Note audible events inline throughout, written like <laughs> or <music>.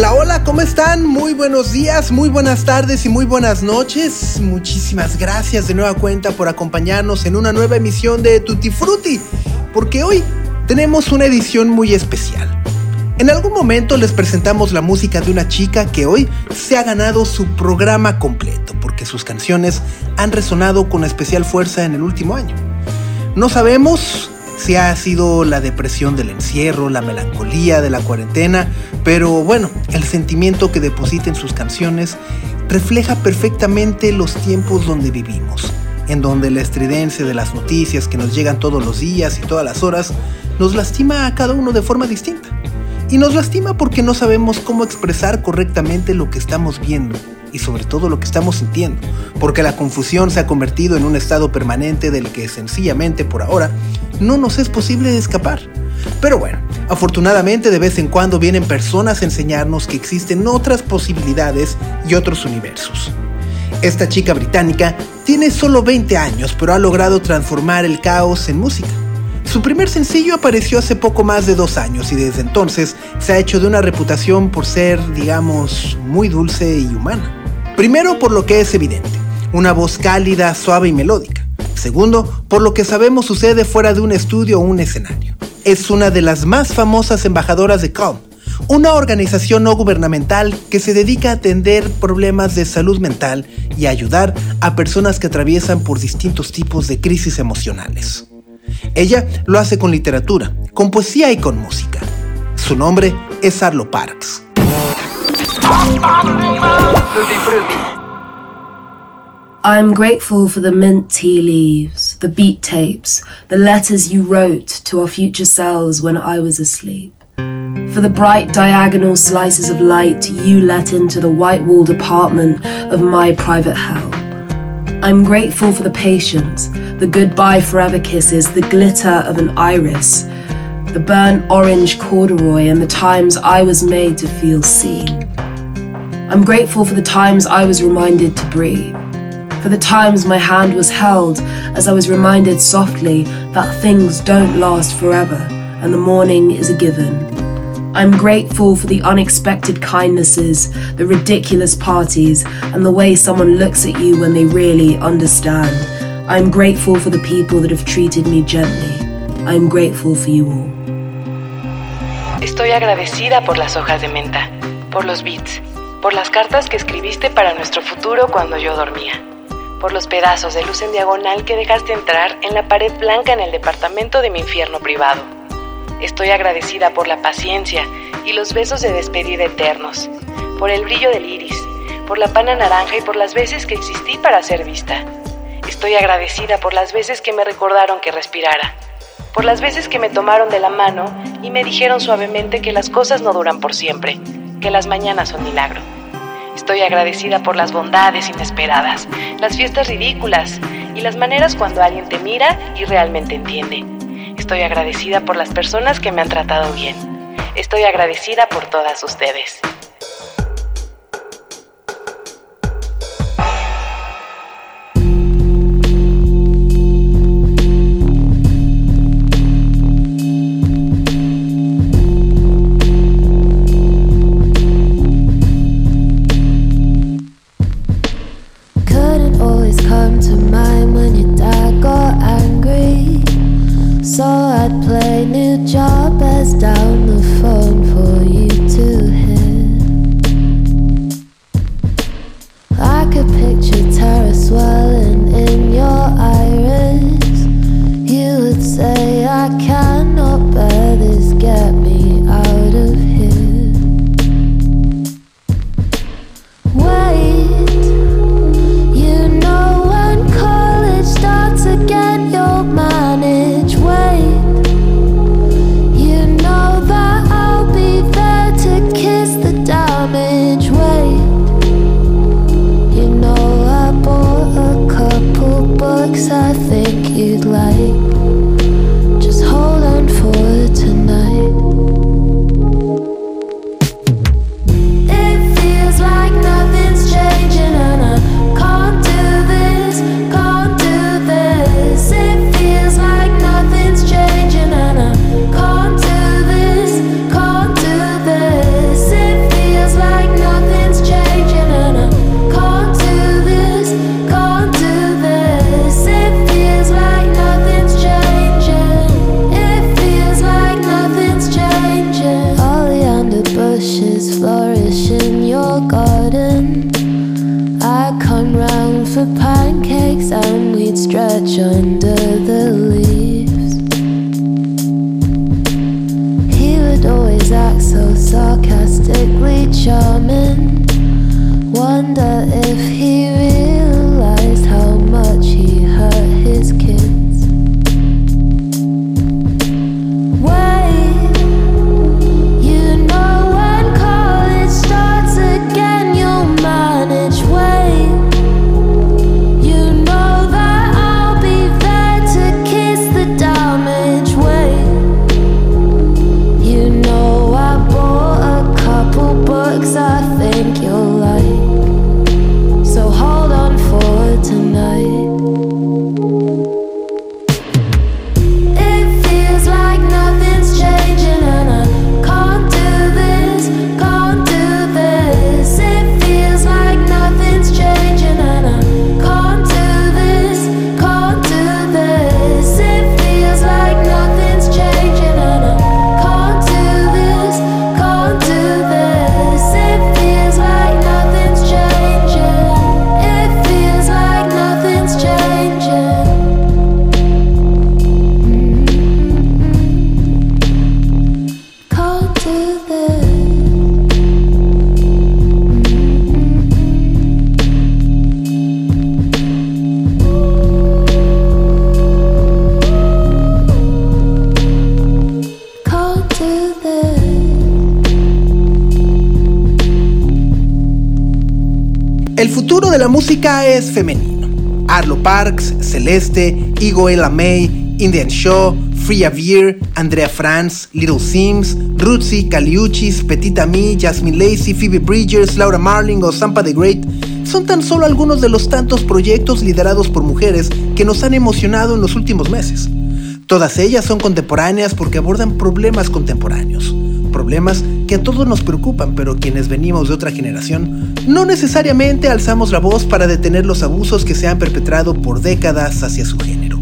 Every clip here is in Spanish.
Hola, hola, ¿cómo están? Muy buenos días, muy buenas tardes y muy buenas noches. Muchísimas gracias de nueva cuenta por acompañarnos en una nueva emisión de Tutti Frutti, porque hoy tenemos una edición muy especial. En algún momento les presentamos la música de una chica que hoy se ha ganado su programa completo, porque sus canciones han resonado con especial fuerza en el último año. No sabemos si ha sido la depresión del encierro, la melancolía de la cuarentena, pero bueno, el sentimiento que deposita en sus canciones refleja perfectamente los tiempos donde vivimos, en donde la estridencia de las noticias que nos llegan todos los días y todas las horas nos lastima a cada uno de forma distinta. Y nos lastima porque no sabemos cómo expresar correctamente lo que estamos viendo y sobre todo lo que estamos sintiendo, porque la confusión se ha convertido en un estado permanente del que sencillamente por ahora no nos es posible escapar. Pero bueno, afortunadamente de vez en cuando vienen personas a enseñarnos que existen otras posibilidades y otros universos. Esta chica británica tiene solo 20 años, pero ha logrado transformar el caos en música. Su primer sencillo apareció hace poco más de dos años y desde entonces se ha hecho de una reputación por ser, digamos, muy dulce y humana. Primero por lo que es evidente, una voz cálida, suave y melódica. Segundo, por lo que sabemos sucede fuera de un estudio o un escenario. Es una de las más famosas embajadoras de Calm, una organización no gubernamental que se dedica a atender problemas de salud mental y a ayudar a personas que atraviesan por distintos tipos de crisis emocionales. Ella lo hace con literatura, con poesía y con música. Su nombre es Arlo Parks. I'm grateful for the mint tea leaves, the beat tapes, the letters you wrote to our future selves when I was asleep. For the bright diagonal slices of light you let into the white walled apartment of my private hell. I'm grateful for the patience, the goodbye forever kisses, the glitter of an iris, the burnt orange corduroy, and the times I was made to feel seen. I'm grateful for the times I was reminded to breathe for the times my hand was held as I was reminded softly that things don't last forever and the morning is a given. I'm grateful for the unexpected kindnesses, the ridiculous parties, and the way someone looks at you when they really understand. I'm grateful for the people that have treated me gently. I'm grateful for you all. Estoy agradecida por las hojas de menta, por los beats, por las cartas que escribiste para nuestro futuro cuando yo dormía. por los pedazos de luz en diagonal que dejaste entrar en la pared blanca en el departamento de mi infierno privado. Estoy agradecida por la paciencia y los besos de despedida eternos, por el brillo del iris, por la pana naranja y por las veces que existí para ser vista. Estoy agradecida por las veces que me recordaron que respirara, por las veces que me tomaron de la mano y me dijeron suavemente que las cosas no duran por siempre, que las mañanas son milagro. Estoy agradecida por las bondades inesperadas, las fiestas ridículas y las maneras cuando alguien te mira y realmente entiende. Estoy agradecida por las personas que me han tratado bien. Estoy agradecida por todas ustedes. La música es femenino. Arlo Parks, Celeste, Igo Ella May, Indian Shaw, Freya Veer, Andrea Franz, Little Sims, Rootsy, Caliuchis, Petita Me, Jasmine Lacey, Phoebe Bridgers, Laura Marling o Sampa the Great son tan solo algunos de los tantos proyectos liderados por mujeres que nos han emocionado en los últimos meses. Todas ellas son contemporáneas porque abordan problemas contemporáneos. Problemas que a todos nos preocupan, pero quienes venimos de otra generación no necesariamente alzamos la voz para detener los abusos que se han perpetrado por décadas hacia su género.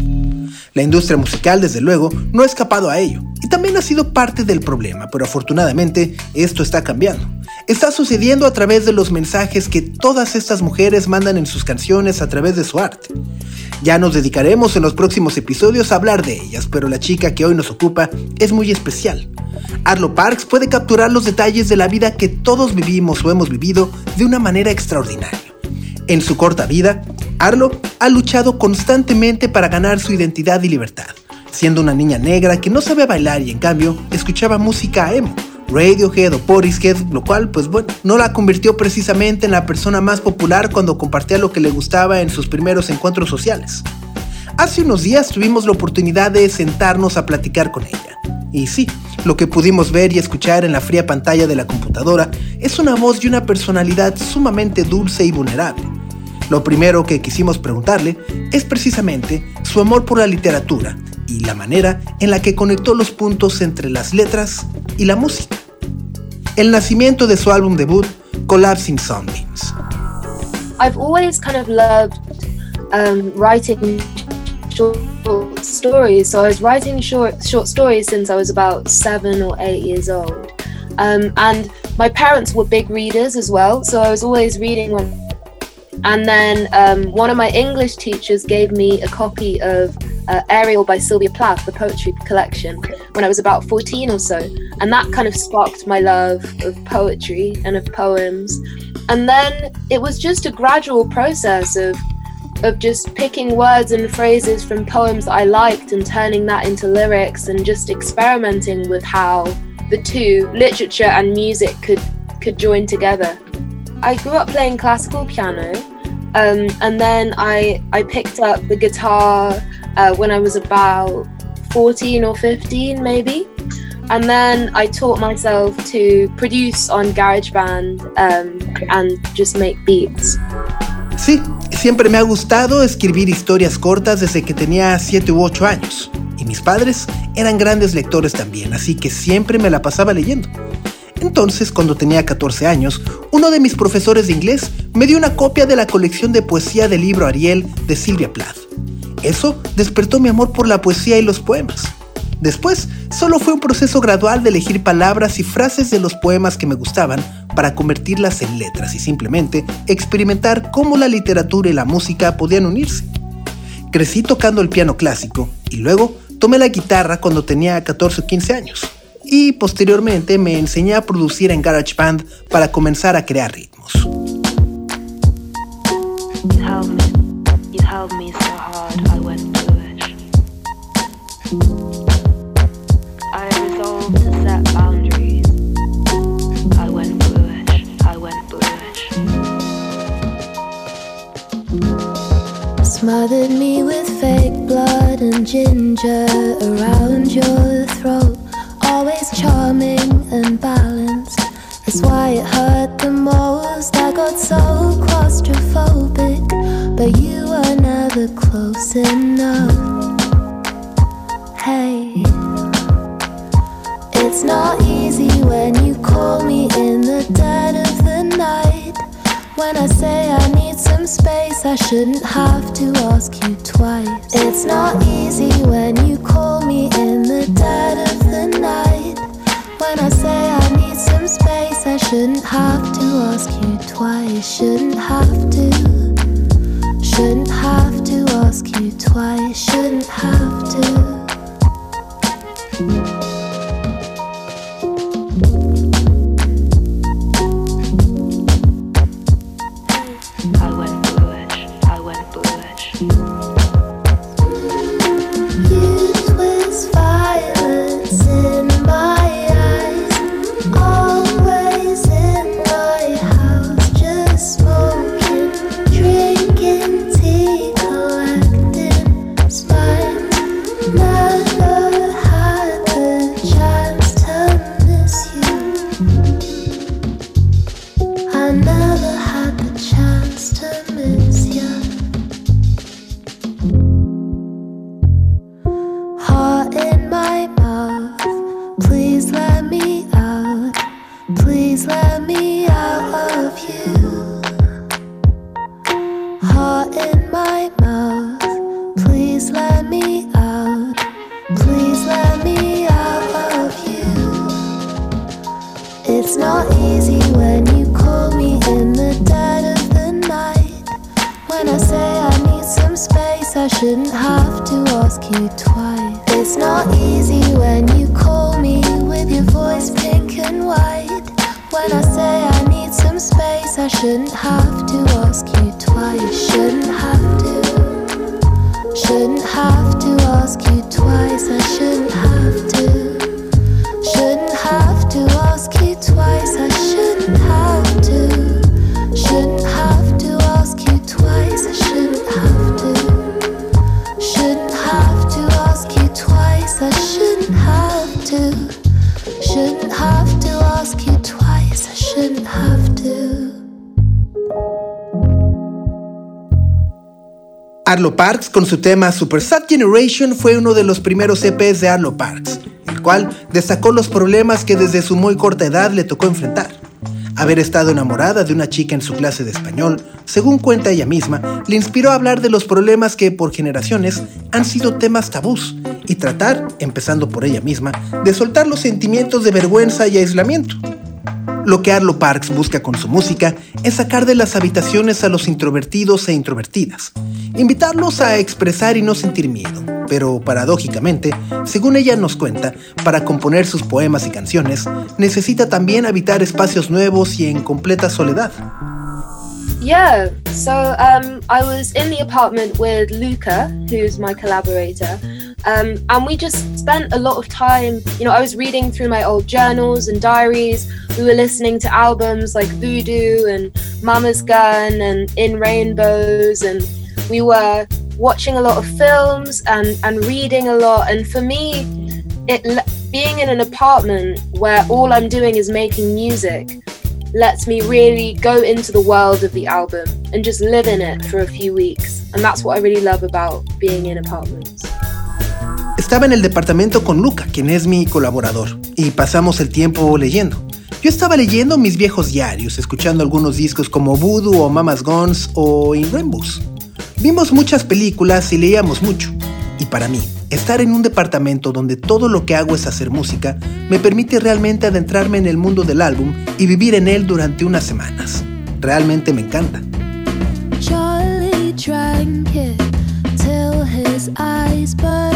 La industria musical, desde luego, no ha escapado a ello, y también ha sido parte del problema, pero afortunadamente esto está cambiando. Está sucediendo a través de los mensajes que todas estas mujeres mandan en sus canciones a través de su arte. Ya nos dedicaremos en los próximos episodios a hablar de ellas, pero la chica que hoy nos ocupa es muy especial. Arlo Parks puede capturar los detalles de la vida que todos vivimos o hemos vivido de una manera extraordinaria. En su corta vida, Arlo ha luchado constantemente para ganar su identidad y libertad, siendo una niña negra que no sabe bailar y en cambio escuchaba música emo, Radiohead o Portishead, lo cual pues bueno, no la convirtió precisamente en la persona más popular cuando compartía lo que le gustaba en sus primeros encuentros sociales. Hace unos días tuvimos la oportunidad de sentarnos a platicar con ella. Y sí, lo que pudimos ver y escuchar en la fría pantalla de la computadora es una voz y una personalidad sumamente dulce y vulnerable. Lo primero que quisimos preguntarle es precisamente su amor por la literatura y la manera en la que conectó los puntos entre las letras y la música. El nacimiento de su álbum debut, Collapsing Sunbeams. I've always kind of loved um, writing short stories. So I was writing short short stories since I was about seven or eight years old, um, and my parents were big readers as well. So I was always reading them. And then um, one of my English teachers gave me a copy of uh, Ariel by Sylvia Plath, the poetry collection, when I was about 14 or so. And that kind of sparked my love of poetry and of poems. And then it was just a gradual process of of just picking words and phrases from poems I liked and turning that into lyrics and just experimenting with how the two, literature and music, could could join together. I grew up playing classical piano, um, and then I I picked up the guitar uh, when I was about 14 or 15 maybe. And then I taught myself to produce on GarageBand um, and just make beats. Sí, siempre me ha gustado escribir historias cortas desde que tenía 7 u 8 años. Y mis padres eran grandes lectores también, así que siempre me la pasaba leyendo. Entonces, cuando tenía 14 años, uno de mis profesores de inglés me dio una copia de la colección de poesía del libro Ariel de Sylvia Plath. Eso despertó mi amor por la poesía y los poemas. Después, solo fue un proceso gradual de elegir palabras y frases de los poemas que me gustaban para convertirlas en letras y simplemente experimentar cómo la literatura y la música podían unirse. Crecí tocando el piano clásico y luego tomé la guitarra cuando tenía 14 o 15 años. Y posteriormente me enseñé a producir en GarageBand para comenzar a crear ritmos. Smothered me with fake blood and ginger around your throat. Charming and balanced. That's why it hurt the most. I got so claustrophobic, but you were never close enough. Hey, it's not easy when you call me in the dead of the night. When I say I need some space, I shouldn't have to ask you twice. It's not easy when you call me in the dead of the night. When I say I need some space, I shouldn't have to ask you twice. Shouldn't have to. Shouldn't have to ask you twice. Shouldn't have to. I went Arlo Parks con su tema Super Sad Generation fue uno de los primeros EPs de Arlo Parks, el cual destacó los problemas que desde su muy corta edad le tocó enfrentar. Haber estado enamorada de una chica en su clase de español, según cuenta ella misma, le inspiró a hablar de los problemas que por generaciones han sido temas tabús y tratar, empezando por ella misma, de soltar los sentimientos de vergüenza y aislamiento. Lo que Arlo Parks busca con su música es sacar de las habitaciones a los introvertidos e introvertidas, invitarlos a expresar y no sentir miedo. Pero paradójicamente, según ella nos cuenta, para componer sus poemas y canciones, necesita también habitar espacios nuevos y en completa soledad. Yeah, so um, I was in the apartment with Luca, who's my collaborator, um, and we just spent a lot of time. You know, I was reading through my old journals and diaries. We were listening to albums like Voodoo and Mama's Gun and In Rainbows, and we were watching a lot of films and, and reading a lot. And for me, it being in an apartment where all I'm doing is making music lets me really go into the world of the album and just live in it for a few weeks. And that's what I really love about being in apartments. Estaba en el departamento con Luca, quien es mi colaborador, y pasamos el tiempo leyendo. Yo estaba leyendo mis viejos diarios, escuchando algunos discos como Voodoo o Mama's Guns o In Rainbows. Vimos muchas películas y leíamos mucho. Y para mí, estar en un departamento donde todo lo que hago es hacer música me permite realmente adentrarme en el mundo del álbum y vivir en él durante unas semanas. Realmente me encanta. Charlie drank it till his eyes burned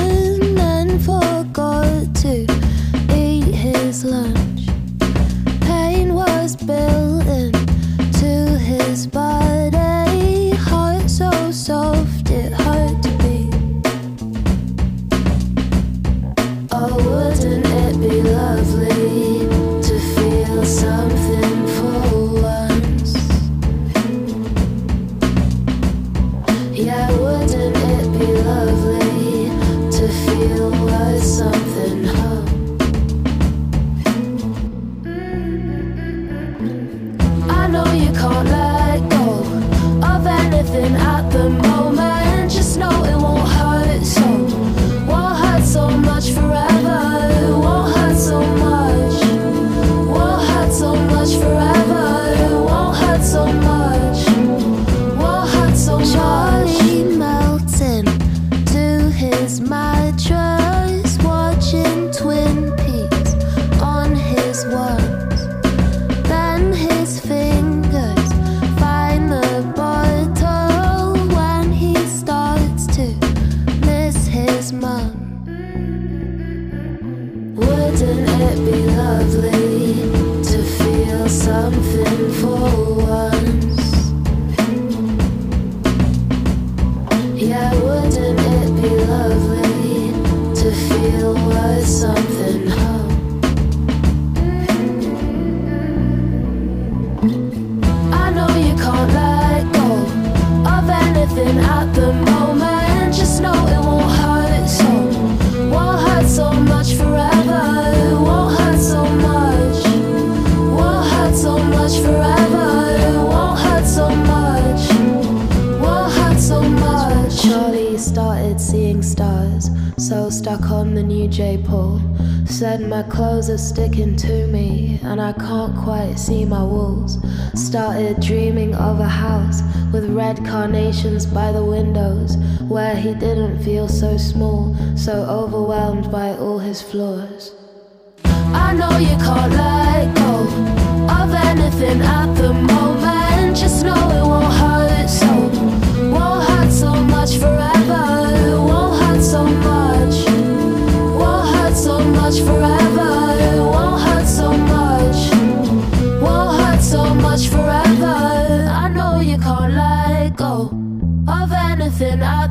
started seeing stars, so stuck on the new J pole. Said my clothes are sticking to me, and I can't quite see my walls. Started dreaming of a house with red carnations by the windows, where he didn't feel so small, so overwhelmed by all his flaws. I know you can't let go of anything at the moment. Just know it won't hurt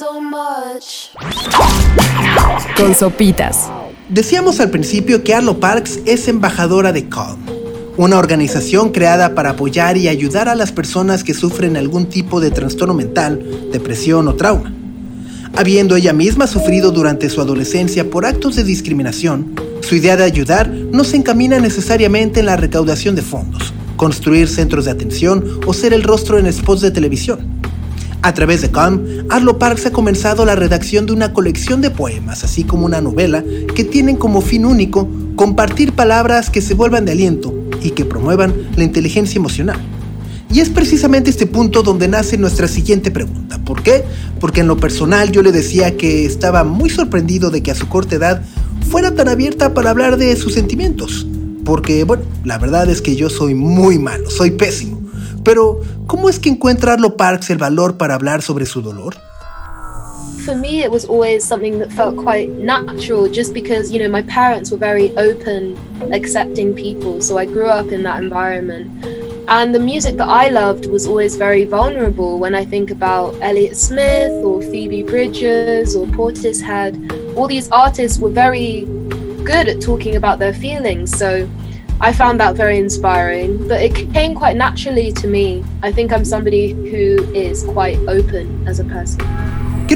so much. Con sopitas. Decíamos al principio que Arlo Parks es embajadora de Calm, una organización creada para apoyar y ayudar a las personas que sufren algún tipo de trastorno mental, depresión o trauma. Habiendo ella misma sufrido durante su adolescencia por actos de discriminación, su idea de ayudar no se encamina necesariamente en la recaudación de fondos, construir centros de atención o ser el rostro en spots de televisión. A través de Calm, Arlo Parks ha comenzado la redacción de una colección de poemas, así como una novela, que tienen como fin único compartir palabras que se vuelvan de aliento y que promuevan la inteligencia emocional. Y es precisamente este punto donde nace nuestra siguiente pregunta. ¿Por qué? Porque en lo personal yo le decía que estaba muy sorprendido de que a su corta edad fuera tan abierta para hablar de sus sentimientos. Porque, bueno, la verdad es que yo soy muy malo, soy pésimo. Pero, ¿cómo es que encuentra Arlo Parks el valor para hablar sobre su dolor? for me it was always something that felt quite natural just because you know my parents were very open accepting people so i grew up in that environment and the music that i loved was always very vulnerable when i think about elliott smith or phoebe bridgers or portishead all these artists were very good at talking about their feelings so I found that very inspiring, but it came quite naturally to me. I think I'm somebody who is quite open as a person.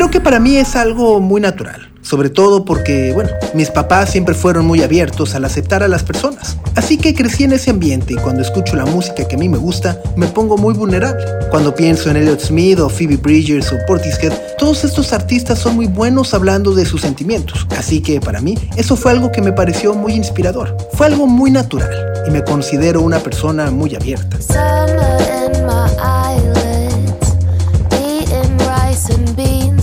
Creo que para mí es algo muy natural, sobre todo porque, bueno, mis papás siempre fueron muy abiertos al aceptar a las personas. Así que crecí en ese ambiente y cuando escucho la música que a mí me gusta, me pongo muy vulnerable. Cuando pienso en Elliot Smith o Phoebe Bridgers o Portishead, todos estos artistas son muy buenos hablando de sus sentimientos. Así que para mí, eso fue algo que me pareció muy inspirador. Fue algo muy natural y me considero una persona muy abierta. Summer in my eyelids, eating rice and beans,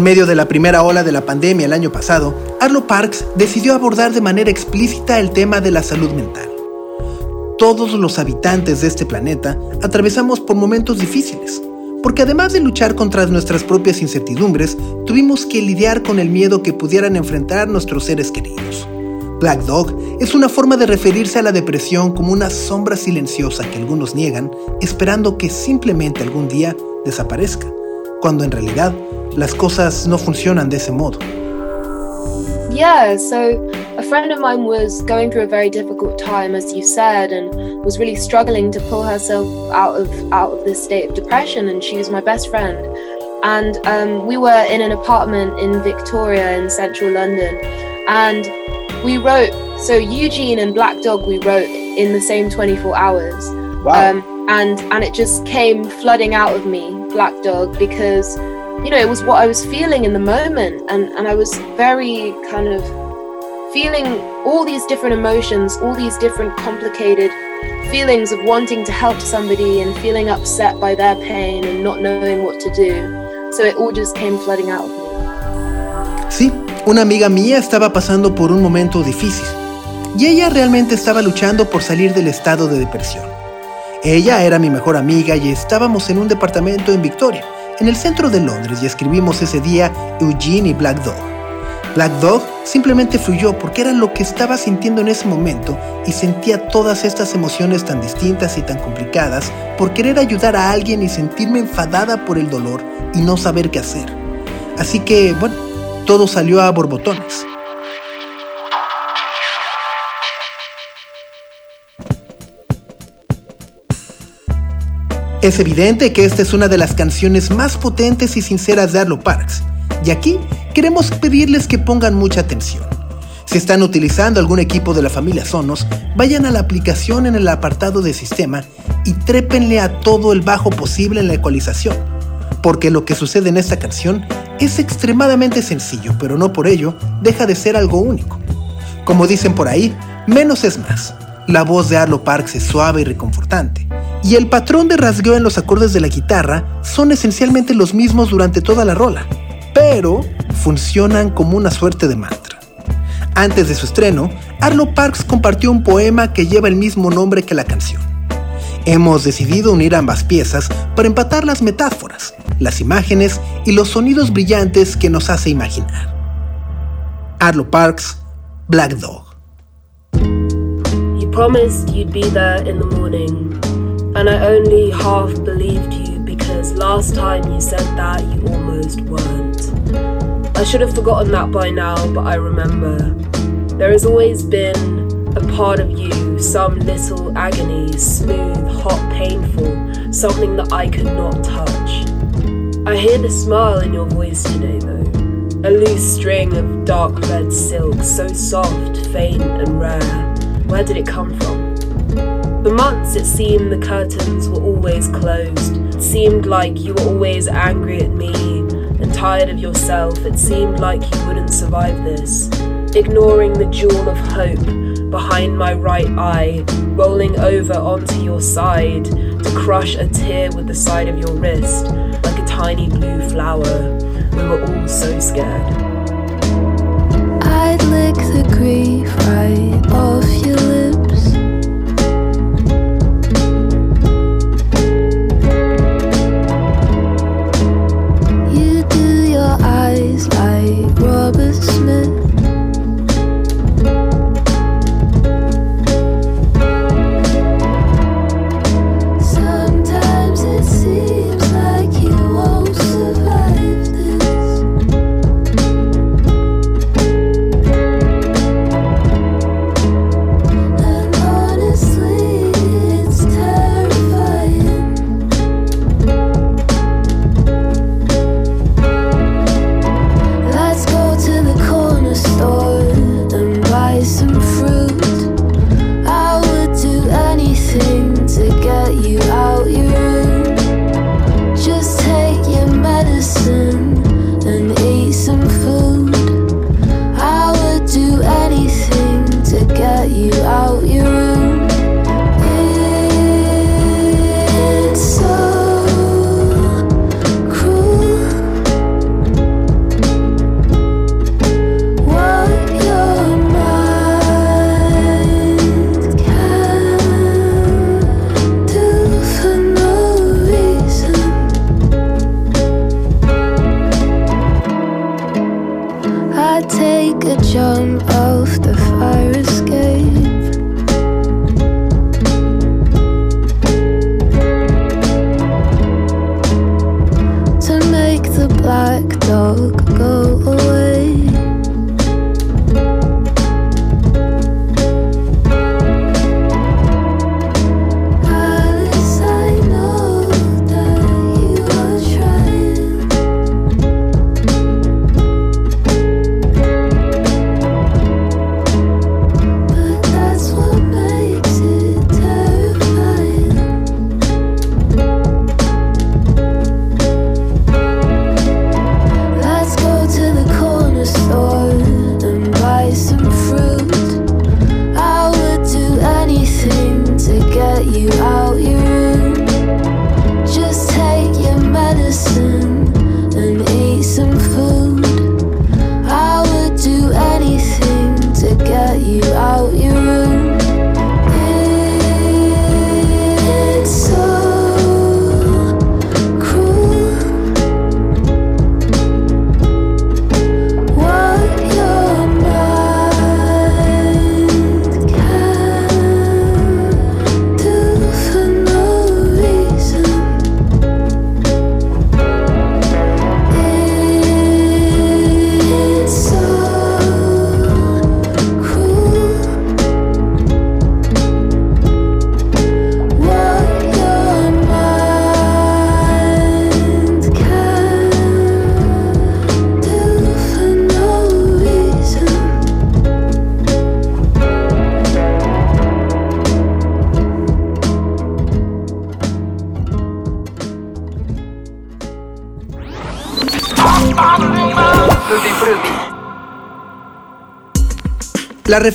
En medio de la primera ola de la pandemia el año pasado, Arlo Parks decidió abordar de manera explícita el tema de la salud mental. Todos los habitantes de este planeta atravesamos por momentos difíciles, porque además de luchar contra nuestras propias incertidumbres, tuvimos que lidiar con el miedo que pudieran enfrentar nuestros seres queridos. Black Dog es una forma de referirse a la depresión como una sombra silenciosa que algunos niegan, esperando que simplemente algún día desaparezca, cuando en realidad las cosas no funcionan de ese modo. Yeah, so a friend of mine was going through a very difficult time, as you said, and was really struggling to pull herself out of out of this state of depression. And she was my best friend, and um, we were in an apartment in Victoria in central London, and we wrote. So Eugene and Black Dog, we wrote in the same 24 hours, um, and and it just came flooding out of me, Black Dog, because you know, it was what I was feeling in the moment, and, and I was very kind of feeling all these different emotions, all these different complicated feelings of wanting to help somebody and feeling upset by their pain and not knowing what to do. So it all just came flooding out of me. Sí, una amiga mía estaba pasando por un momento difícil y ella realmente estaba luchando por salir del estado de depresión. Ella era mi mejor amiga y estábamos en un departamento en Victoria, en el centro de Londres y escribimos ese día Eugene y Black Dog. Black Dog simplemente fluyó porque era lo que estaba sintiendo en ese momento y sentía todas estas emociones tan distintas y tan complicadas por querer ayudar a alguien y sentirme enfadada por el dolor y no saber qué hacer. Así que, bueno, todo salió a borbotones. Es evidente que esta es una de las canciones más potentes y sinceras de Arlo Parks, y aquí queremos pedirles que pongan mucha atención. Si están utilizando algún equipo de la familia Sonos, vayan a la aplicación en el apartado de sistema y trépenle a todo el bajo posible en la ecualización, porque lo que sucede en esta canción es extremadamente sencillo, pero no por ello deja de ser algo único. Como dicen por ahí, menos es más. La voz de Arlo Parks es suave y reconfortante, y el patrón de rasgueo en los acordes de la guitarra son esencialmente los mismos durante toda la rola, pero funcionan como una suerte de mantra. Antes de su estreno, Arlo Parks compartió un poema que lleva el mismo nombre que la canción. Hemos decidido unir ambas piezas para empatar las metáforas, las imágenes y los sonidos brillantes que nos hace imaginar. Arlo Parks, Black Dog. And I only half believed you because last time you said that you almost weren't. I should have forgotten that by now, but I remember. There has always been a part of you, some little agony, smooth, hot, painful, something that I could not touch. I hear the smile in your voice today, though. A loose string of dark red silk, so soft, faint, and rare. Where did it come from? For months, it seemed the curtains were always closed. It seemed like you were always angry at me and tired of yourself. It seemed like you wouldn't survive this. Ignoring the jewel of hope behind my right eye, rolling over onto your side to crush a tear with the side of your wrist, like a tiny blue flower. We were all so scared. I'd lick the grief right off. You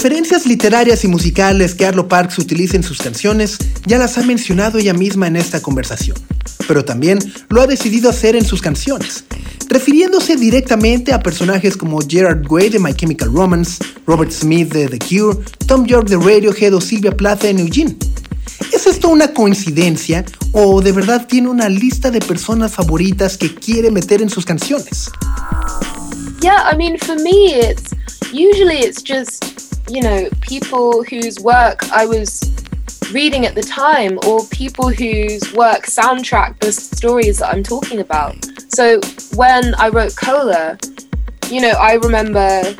referencias literarias y musicales que Arlo Parks utiliza en sus canciones ya las ha mencionado ella misma en esta conversación, pero también lo ha decidido hacer en sus canciones, refiriéndose directamente a personajes como Gerard Way de My Chemical Romance, Robert Smith de The Cure, Tom York de Radiohead o Silvia Plath en Eugene. ¿Es esto una coincidencia o de verdad tiene una lista de personas favoritas que quiere meter en sus canciones? Yeah, I mean, for me, it's usually it's just you know people whose work I was reading at the time, or people whose work soundtrack the stories that I'm talking about. So when I wrote Cola, you know, I remember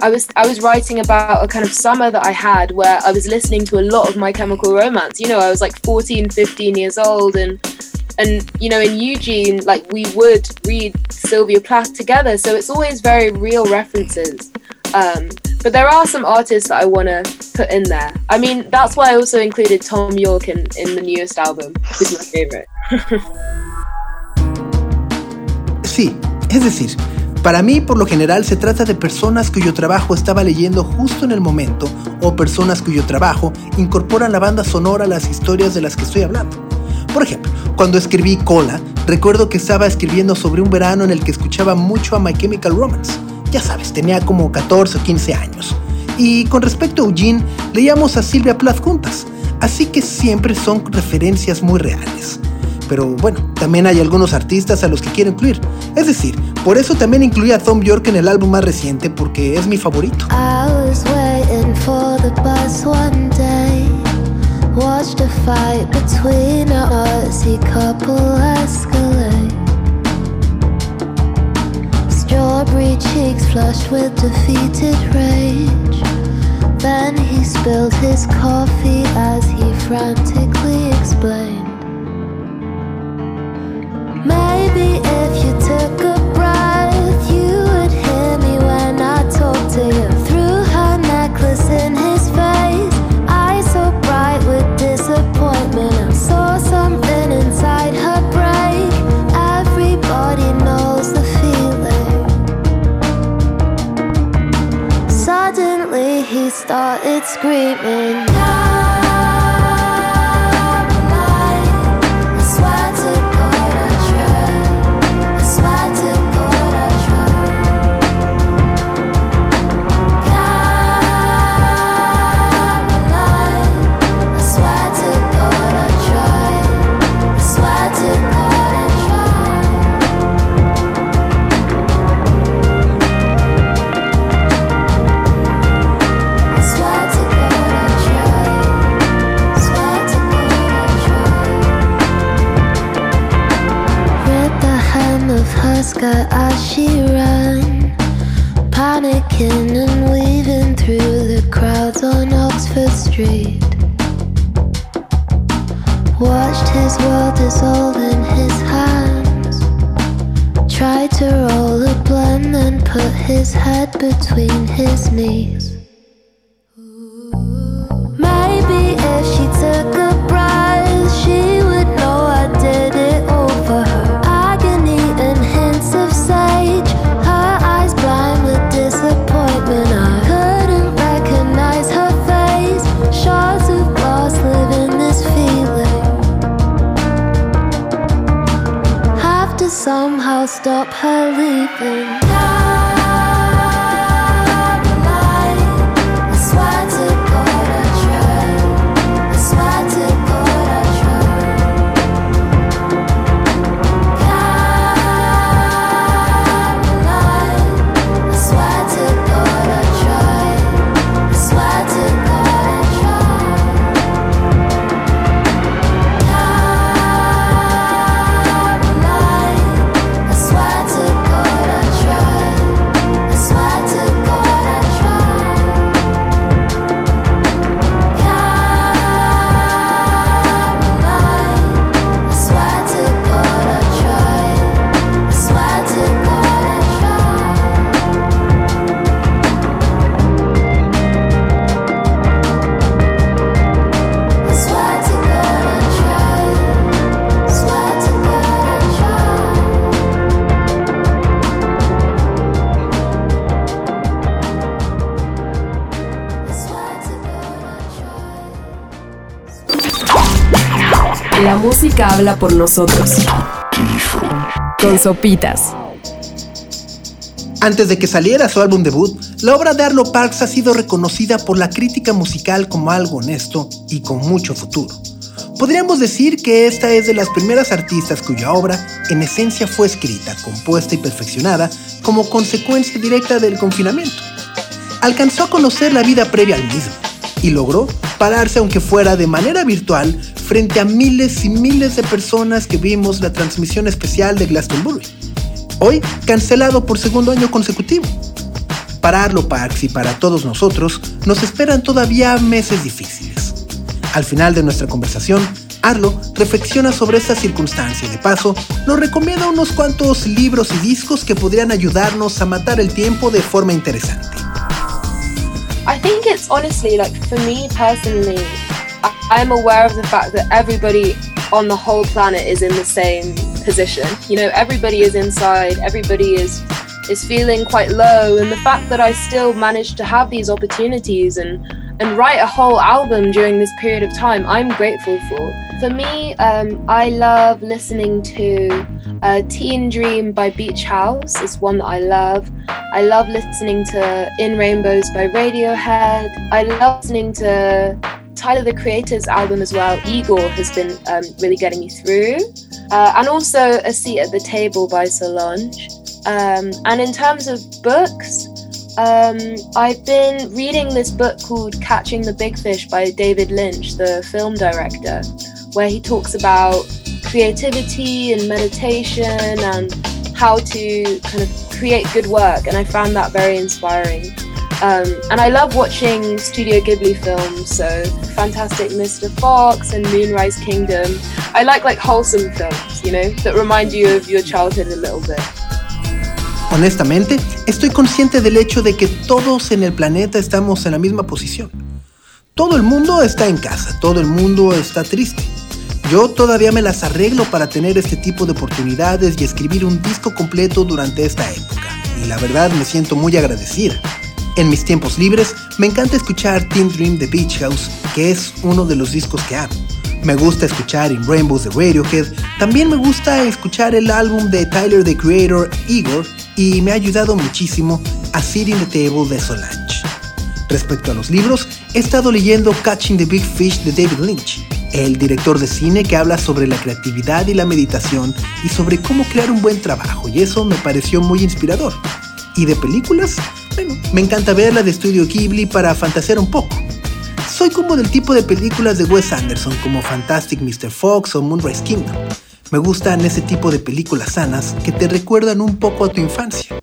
I was I was writing about a kind of summer that I had where I was listening to a lot of My Chemical Romance. You know, I was like 14, 15 years old and and you know in Eugene like we would read Sylvia Plath together so it's always very real references um, but there are some artists that I want to put in there I mean that's why I also included Tom York in, in the newest album who's my favorite <laughs> Sí, es decir, para mí por lo general se trata de personas cuyo trabajo estaba leyendo justo en el momento o personas cuyo trabajo incorporan la banda sonora a las historias de las que estoy hablando. Por ejemplo, cuando escribí Cola, recuerdo que estaba escribiendo sobre un verano en el que escuchaba mucho a My Chemical Romance. Ya sabes, tenía como 14 o 15 años. Y con respecto a Eugene, leíamos a Silvia Plath juntas, así que siempre son referencias muy reales. Pero bueno, también hay algunos artistas a los que quiero incluir. Es decir, por eso también incluí a Tom York en el álbum más reciente porque es mi favorito. Watched a fight between a Aussie couple. Strawberry cheeks flushed with defeated rage. Then he spilled his coffee as he frantically explained. Maybe if you screaming. Habla por nosotros. Con sopitas. Antes de que saliera su álbum debut, la obra de Arlo Parks ha sido reconocida por la crítica musical como algo honesto y con mucho futuro. Podríamos decir que esta es de las primeras artistas cuya obra, en esencia, fue escrita, compuesta y perfeccionada como consecuencia directa del confinamiento. Alcanzó a conocer la vida previa al mismo y logró pararse, aunque fuera de manera virtual, frente a miles y miles de personas que vimos la transmisión especial de Glastonbury. Hoy cancelado por segundo año consecutivo. Para Arlo Parks y para todos nosotros nos esperan todavía meses difíciles. Al final de nuestra conversación, Arlo reflexiona sobre esta circunstancia y de paso nos recomienda unos cuantos libros y discos que podrían ayudarnos a matar el tiempo de forma interesante. I think it's honestly like for me personally, I'm aware of the fact that everybody on the whole planet is in the same position. You know, everybody is inside, everybody is is feeling quite low, and the fact that I still managed to have these opportunities and and write a whole album during this period of time, I'm grateful for. For me, um, I love listening to uh, Teen Dream by Beach House. is one that I love. I love listening to In Rainbows by Radiohead. I love listening to Tyler the Creator's album as well. Igor has been um, really getting me through. Uh, and also A Seat at the Table by Solange. Um, and in terms of books, um, I've been reading this book called Catching the Big Fish by David Lynch, the film director, where he talks about creativity and meditation and how to kind of create good work. And I found that very inspiring. Um, and I love watching Studio Ghibli films, so Fantastic Mr. Fox and Moonrise Kingdom. I like like wholesome films, you know, that remind you of your childhood a little bit. Honestamente, estoy consciente del hecho de que todos en el planeta estamos en la misma posición. Todo el mundo está en casa, todo el mundo está triste. Yo todavía me las arreglo para tener este tipo de oportunidades y escribir un disco completo durante esta época. Y la verdad me siento muy agradecida. En mis tiempos libres me encanta escuchar Teen Dream de Beach House, que es uno de los discos que amo. Me gusta escuchar In Rainbows de Radiohead, también me gusta escuchar el álbum de Tyler the Creator, Igor, y me ha ayudado muchísimo a Sitting the Table de Solange. Respecto a los libros, he estado leyendo Catching the Big Fish de David Lynch, el director de cine que habla sobre la creatividad y la meditación y sobre cómo crear un buen trabajo, y eso me pareció muy inspirador. ¿Y de películas? Bueno, me encanta ver la de Studio Ghibli para fantasear un poco. Soy como del tipo de películas de Wes Anderson como Fantastic Mr. Fox o Moonrise Kingdom. Me gustan ese tipo de películas sanas que te recuerdan un poco a tu infancia.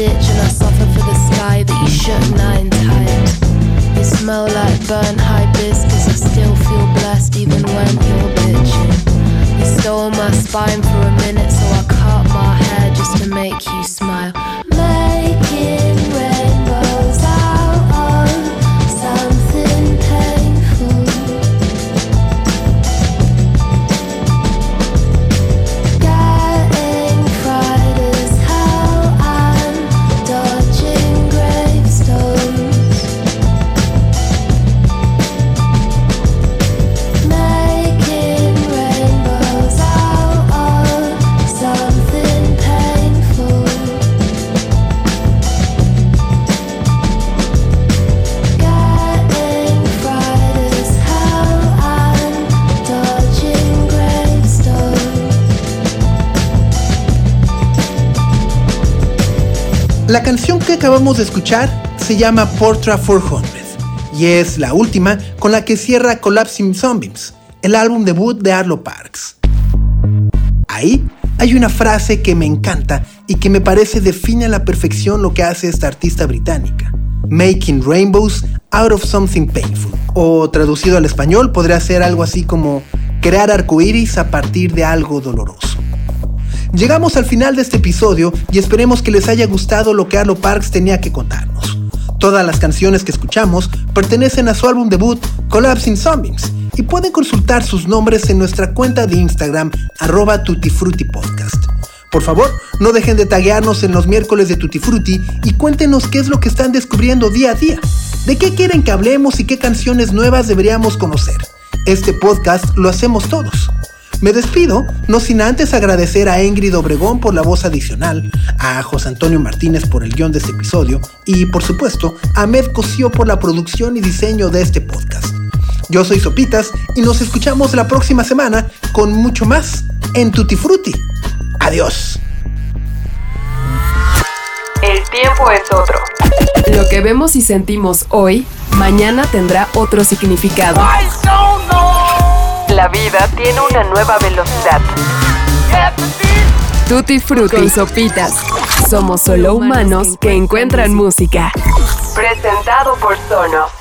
Stitch, and I suffer for the sky that you shook nine times. You smell like burnt hibiscus, I still feel blessed even when you're bitching. You stole my spine La canción que acabamos de escuchar se llama Portra 400 y es la última con la que cierra Collapsing Zombies, el álbum debut de Arlo Parks. Ahí hay una frase que me encanta y que me parece define a la perfección lo que hace esta artista británica. Making rainbows out of something painful. O traducido al español podría ser algo así como crear arcoíris a partir de algo doloroso. Llegamos al final de este episodio y esperemos que les haya gustado lo que Arlo Parks tenía que contarnos. Todas las canciones que escuchamos pertenecen a su álbum debut Collapsing Zombies y pueden consultar sus nombres en nuestra cuenta de Instagram arroba tutifrutipodcast. Por favor, no dejen de taguearnos en los miércoles de Tutti Frutti y cuéntenos qué es lo que están descubriendo día a día. ¿De qué quieren que hablemos y qué canciones nuevas deberíamos conocer? Este podcast lo hacemos todos. Me despido, no sin antes agradecer a Ingrid Obregón por la voz adicional, a José Antonio Martínez por el guion de este episodio y, por supuesto, a Med Cosío por la producción y diseño de este podcast. Yo soy Sopitas y nos escuchamos la próxima semana con mucho más en Tutti Frutti. Adiós. El tiempo es otro. Lo que vemos y sentimos hoy, mañana tendrá otro significado. La vida tiene una nueva velocidad. Tutti Frutti y Sopitas. Somos solo humanos que encuentran música. Presentado por Sonos.